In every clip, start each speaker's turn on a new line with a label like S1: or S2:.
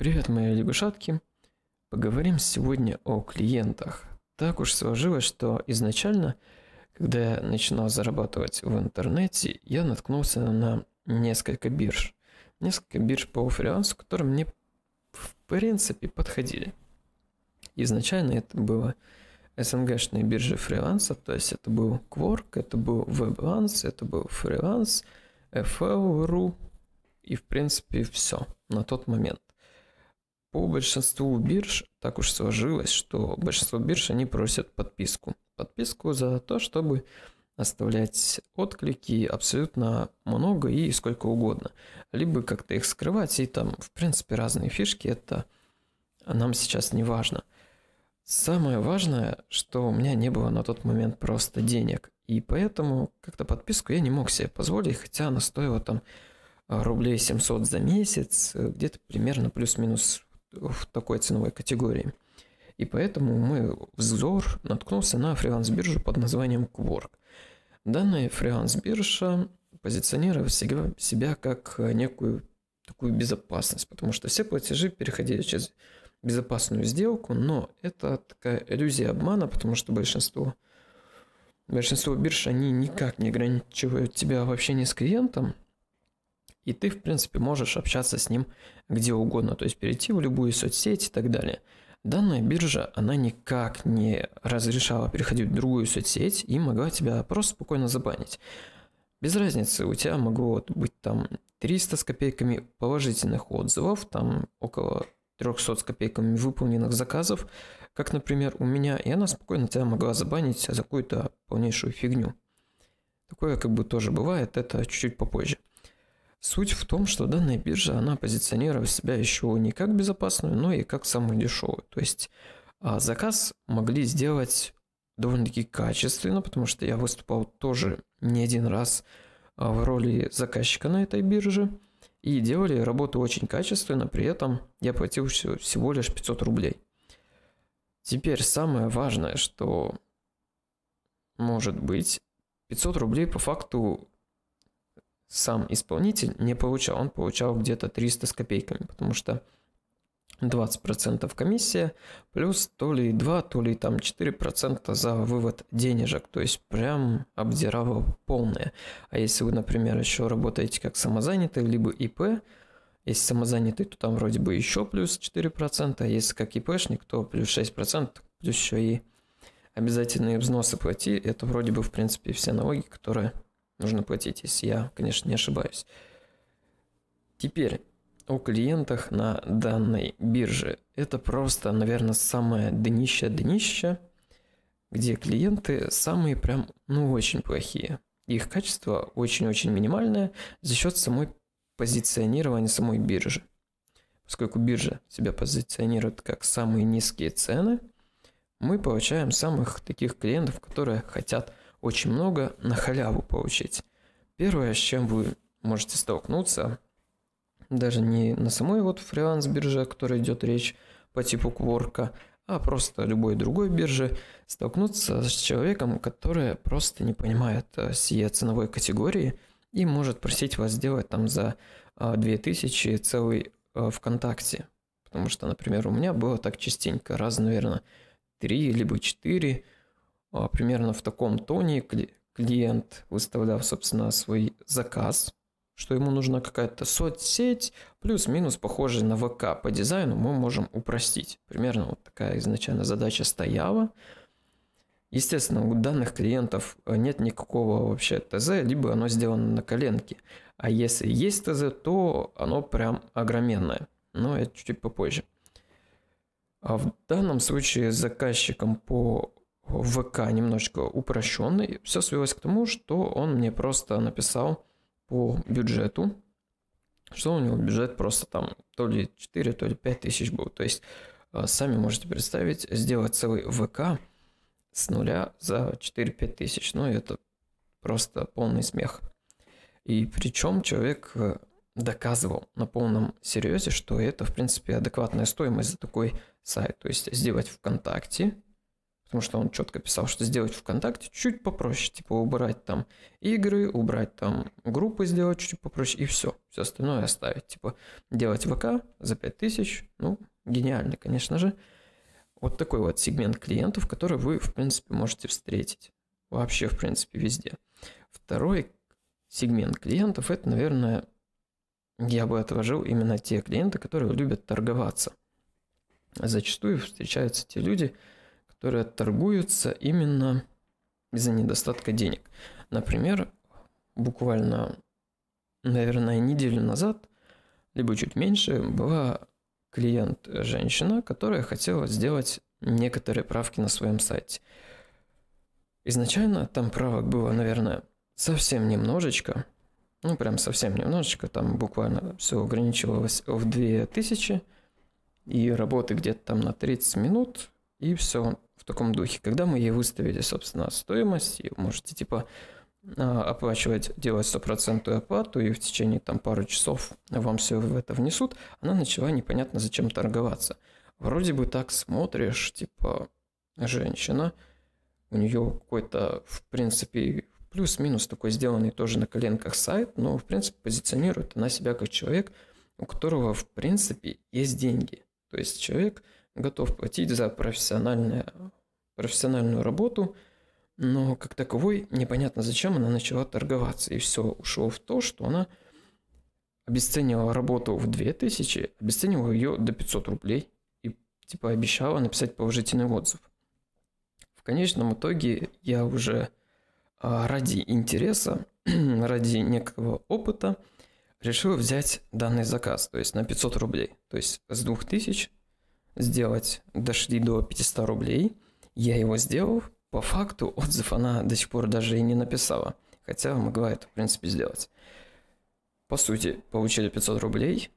S1: Привет, мои лягушатки! Поговорим сегодня о клиентах. Так уж сложилось, что изначально, когда я начинал зарабатывать в интернете, я наткнулся на несколько бирж. Несколько бирж по фрилансу, которые мне в принципе подходили. Изначально это было СНГшные биржи фриланса, то есть это был Quark, это был WebLance, это был фриланс, FL.ru и в принципе все на тот момент. По большинству бирж так уж сложилось, что большинство бирж они просят подписку. Подписку за то, чтобы оставлять отклики абсолютно много и сколько угодно. Либо как-то их скрывать, и там, в принципе, разные фишки, это нам сейчас не важно. Самое важное, что у меня не было на тот момент просто денег, и поэтому как-то подписку я не мог себе позволить, хотя она стоила там рублей 700 за месяц, где-то примерно плюс-минус в такой ценовой категории. И поэтому мой взор наткнулся на фриланс-биржу под названием Quark. Данная фриланс-биржа позиционировала себя как некую такую безопасность, потому что все платежи переходили через безопасную сделку, но это такая иллюзия обмана, потому что большинство, большинство бирж, они никак не ограничивают тебя в общении с клиентом, и ты, в принципе, можешь общаться с ним где угодно, то есть перейти в любую соцсеть и так далее. Данная биржа, она никак не разрешала переходить в другую соцсеть и могла тебя просто спокойно забанить. Без разницы, у тебя могло быть там 300 с копейками положительных отзывов, там около 300 с копейками выполненных заказов, как, например, у меня, и она спокойно тебя могла забанить за какую-то полнейшую фигню. Такое как бы тоже бывает, это чуть-чуть попозже. Суть в том, что данная биржа, она позиционирует себя еще не как безопасную, но и как самую дешевую. То есть а, заказ могли сделать довольно-таки качественно, потому что я выступал тоже не один раз а, в роли заказчика на этой бирже. И делали работу очень качественно, при этом я платил всего лишь 500 рублей. Теперь самое важное, что может быть, 500 рублей по факту сам исполнитель не получал, он получал где-то 300 с копейками, потому что 20% комиссия, плюс то ли 2, то ли там 4% за вывод денежек, то есть прям обдирало полное. А если вы, например, еще работаете как самозанятый, либо ИП, если самозанятый, то там вроде бы еще плюс 4%, а если как ИПшник, то плюс 6%, плюс еще и обязательные взносы плати, это вроде бы в принципе все налоги, которые нужно платить, если я, конечно, не ошибаюсь. Теперь о клиентах на данной бирже. Это просто, наверное, самое днище днище, где клиенты самые прям, ну, очень плохие. Их качество очень-очень минимальное за счет самой позиционирования самой биржи. Поскольку биржа себя позиционирует как самые низкие цены, мы получаем самых таких клиентов, которые хотят очень много на халяву получить. Первое, с чем вы можете столкнуться, даже не на самой вот фриланс-бирже, о которой идет речь по типу Кворка, а просто любой другой бирже, столкнуться с человеком, который просто не понимает э, сие ценовой категории и может просить вас сделать там за 2000 э, целый э, ВКонтакте. Потому что, например, у меня было так частенько, раз, наверное, 3 либо 4 а, примерно в таком тоне клиент выставлял, собственно, свой заказ, что ему нужна какая-то соцсеть, плюс-минус похожая на ВК по дизайну, мы можем упростить. Примерно вот такая изначально задача стояла. Естественно, у данных клиентов нет никакого вообще ТЗ, либо оно сделано на коленке. А если есть ТЗ, то оно прям огроменное. Но это чуть-чуть попозже. А в данном случае заказчиком по ВК немножечко упрощенный. Все свелось к тому, что он мне просто написал по бюджету, что у него бюджет просто там то ли 4, то ли 5 тысяч был. То есть э, сами можете представить, сделать целый ВК с нуля за 4-5 тысяч. Ну, это просто полный смех. И причем человек э, доказывал на полном серьезе, что это, в принципе, адекватная стоимость за такой сайт. То есть сделать ВКонтакте Потому что он четко писал, что сделать ВКонтакте чуть попроще. Типа убрать там игры, убрать там группы сделать чуть попроще и все. Все остальное оставить. Типа делать ВК за 5000. Ну, гениально, конечно же. Вот такой вот сегмент клиентов, который вы, в принципе, можете встретить. Вообще, в принципе, везде. Второй сегмент клиентов – это, наверное, я бы отложил именно те клиенты, которые любят торговаться. Зачастую встречаются те люди, которые торгуются именно из-за недостатка денег. Например, буквально, наверное, неделю назад, либо чуть меньше, была клиент-женщина, которая хотела сделать некоторые правки на своем сайте. Изначально там правок было, наверное, совсем немножечко, ну прям совсем немножечко, там буквально все ограничивалось в 2000, и работы где-то там на 30 минут, и все в таком духе. Когда мы ей выставили, собственно, стоимость, и можете типа а, оплачивать, делать стопроцентную оплату, и в течение там пару часов вам все в это внесут, она начала непонятно зачем торговаться. Вроде бы так смотришь, типа, женщина, у нее какой-то, в принципе, плюс-минус такой сделанный тоже на коленках сайт, но, в принципе, позиционирует она себя как человек, у которого, в принципе, есть деньги. То есть человек – готов платить за профессиональную, профессиональную работу, но как таковой непонятно зачем она начала торговаться. И все ушло в то, что она обесценивала работу в 2000, обесценивала ее до 500 рублей и типа обещала написать положительный отзыв. В конечном итоге я уже а, ради интереса, ради некого опыта решил взять данный заказ, то есть на 500 рублей. То есть с 2000 сделать, дошли до 500 рублей. Я его сделал. По факту отзыв она до сих пор даже и не написала. Хотя могла это, в принципе, сделать. По сути, получили 500 рублей.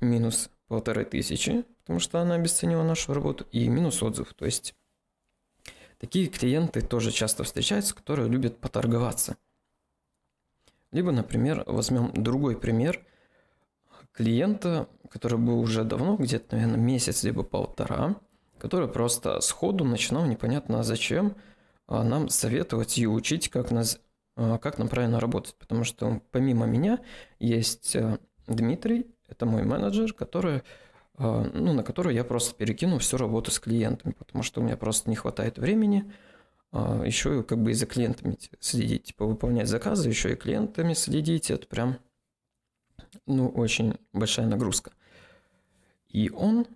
S1: Минус полторы тысячи, потому что она обесценила нашу работу. И минус отзыв. То есть такие клиенты тоже часто встречаются, которые любят поторговаться. Либо, например, возьмем другой пример – клиента, который был уже давно, где-то, наверное, месяц либо полтора, который просто сходу начинал непонятно зачем а, нам советовать и учить, как, нас, а, как нам правильно работать. Потому что помимо меня есть э, Дмитрий, это мой менеджер, который, а, ну, на который я просто перекину всю работу с клиентами, потому что у меня просто не хватает времени еще и как бы и за клиентами следить, типа выполнять заказы, еще и клиентами следить, это прям ну, очень большая нагрузка. И он,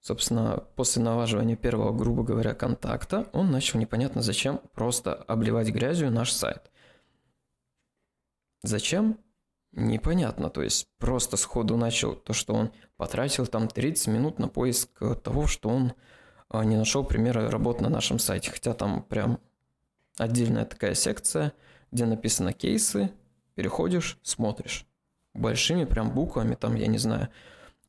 S1: собственно, после налаживания первого, грубо говоря, контакта, он начал непонятно зачем просто обливать грязью наш сайт. Зачем? Непонятно, то есть просто сходу начал то, что он потратил там 30 минут на поиск того, что он а, не нашел примеры работ на нашем сайте, хотя там прям отдельная такая секция, где написано кейсы, переходишь, смотришь большими прям буквами, там, я не знаю,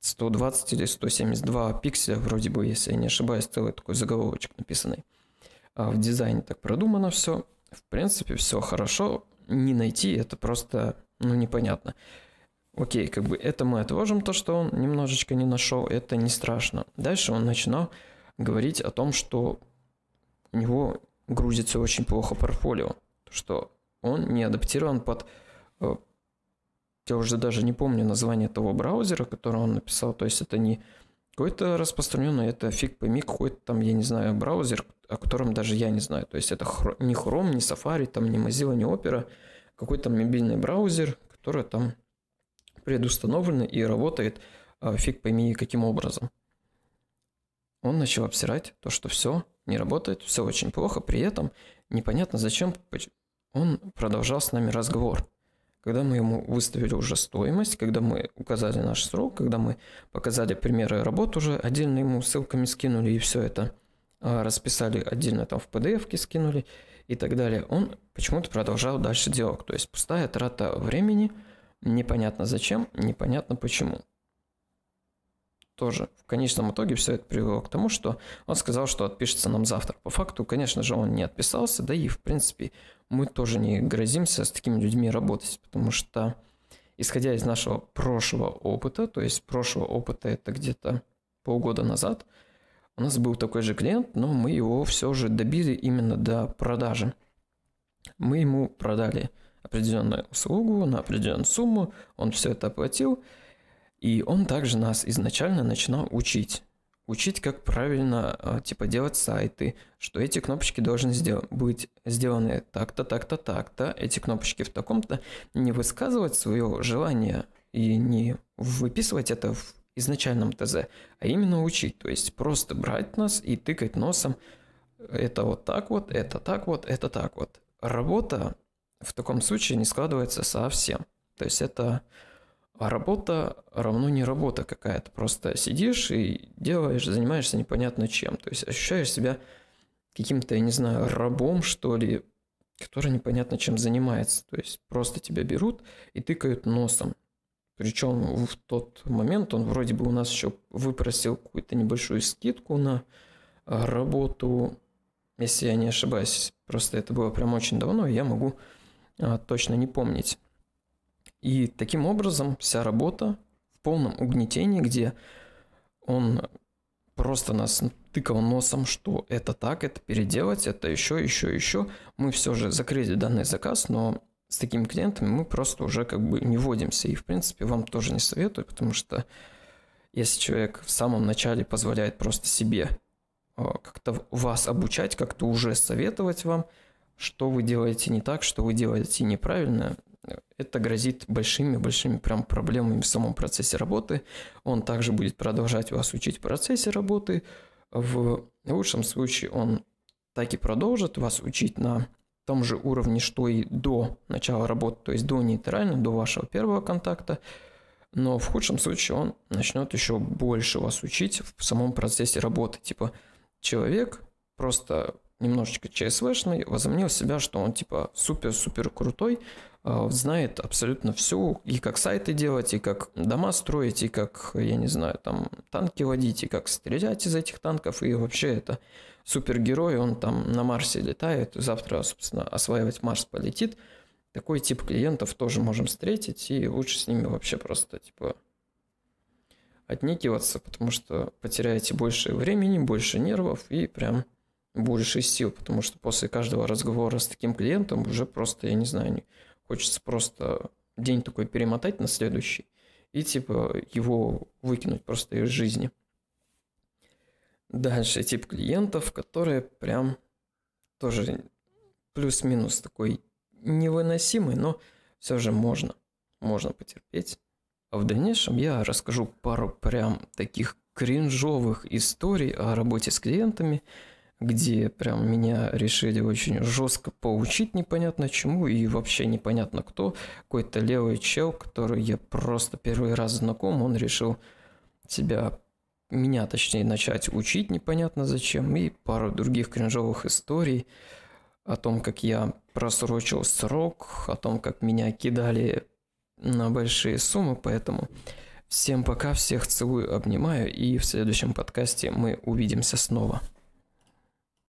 S1: 120 или 172 пикселя, вроде бы, если я не ошибаюсь, целый такой заголовочек написанный. А в дизайне так продумано все. В принципе, все хорошо. Не найти это просто, ну, непонятно. Окей, как бы это мы отложим, то, что он немножечко не нашел, это не страшно. Дальше он начинал говорить о том, что у него грузится очень плохо портфолио, что он не адаптирован под э, я уже даже не помню название того браузера, который он написал, то есть это не какой-то распространенный, это фиг пойми, какой-то там, я не знаю, браузер, о котором даже я не знаю. То есть это не Chrome, не Safari, там не Mozilla, не Opera, какой-то мобильный браузер, который там предустановлен и работает а, фиг пойми каким образом. Он начал обсирать то, что все не работает, все очень плохо, при этом непонятно зачем он продолжал с нами разговор. Когда мы ему выставили уже стоимость, когда мы указали наш срок, когда мы показали примеры работ уже, отдельно ему ссылками скинули и все это а, расписали отдельно там в PDF скинули и так далее, он почему-то продолжал дальше диалог. То есть пустая трата времени, непонятно зачем, непонятно почему. Тоже в конечном итоге все это привело к тому, что он сказал, что отпишется нам завтра. По факту, конечно же, он не отписался, да и в принципе мы тоже не грозимся с такими людьми работать, потому что, исходя из нашего прошлого опыта, то есть прошлого опыта это где-то полгода назад, У нас был такой же клиент, но мы его все же добили именно до продажи. Мы ему продали определенную услугу на определенную сумму, он все это оплатил, и он также нас изначально начинал учить. Учить, как правильно, а, типа, делать сайты, что эти кнопочки должны сдел- быть сделаны так-то, так-то, так-то, эти кнопочки в таком-то, не высказывать свое желание и не выписывать это в изначальном ТЗ, а именно учить, то есть просто брать нас и тыкать носом, это вот так вот, это так вот, это так вот. Работа в таком случае не складывается совсем. То есть это работа равно не работа какая-то. Просто сидишь и делаешь, занимаешься непонятно чем. То есть ощущаешь себя каким-то, я не знаю, рабом, что ли, который непонятно чем занимается. То есть просто тебя берут и тыкают носом. Причем в тот момент он вроде бы у нас еще выпросил какую-то небольшую скидку на работу, если я не ошибаюсь. Просто это было прям очень давно, и я могу а, точно не помнить. И таким образом вся работа в полном угнетении, где он просто нас тыкал носом, что это так, это переделать, это еще, еще, еще. Мы все же закрыли данный заказ, но с такими клиентами мы просто уже как бы не вводимся. И, в принципе, вам тоже не советую, потому что если человек в самом начале позволяет просто себе а, как-то вас обучать, как-то уже советовать вам – что вы делаете не так, что вы делаете неправильно, это грозит большими-большими прям проблемами в самом процессе работы. Он также будет продолжать вас учить в процессе работы. В лучшем случае он так и продолжит вас учить на том же уровне, что и до начала работы, то есть до нейтрально, до вашего первого контакта. Но в худшем случае он начнет еще больше вас учить в самом процессе работы. Типа человек просто немножечко ЧСВшный, возомнил себя, что он типа супер-супер крутой, знает абсолютно все, и как сайты делать, и как дома строить, и как, я не знаю, там танки водить, и как стрелять из этих танков, и вообще это супергерой, он там на Марсе летает, завтра, собственно, осваивать Марс полетит. Такой тип клиентов тоже можем встретить, и лучше с ними вообще просто, типа, отникиваться, потому что потеряете больше времени, больше нервов, и прям больше сил, потому что после каждого разговора с таким клиентом уже просто, я не знаю, хочется просто день такой перемотать на следующий и типа его выкинуть просто из жизни. Дальше тип клиентов, которые прям тоже плюс-минус такой невыносимый, но все же можно, можно потерпеть. А в дальнейшем я расскажу пару прям таких кринжовых историй о работе с клиентами – где прям меня решили очень жестко поучить непонятно чему и вообще непонятно кто. Какой-то левый чел, который я просто первый раз знаком, он решил себя, меня точнее, начать учить непонятно зачем. И пару других кринжовых историй о том, как я просрочил срок, о том, как меня кидали на большие суммы, поэтому всем пока, всех целую, обнимаю, и в следующем подкасте мы увидимся снова.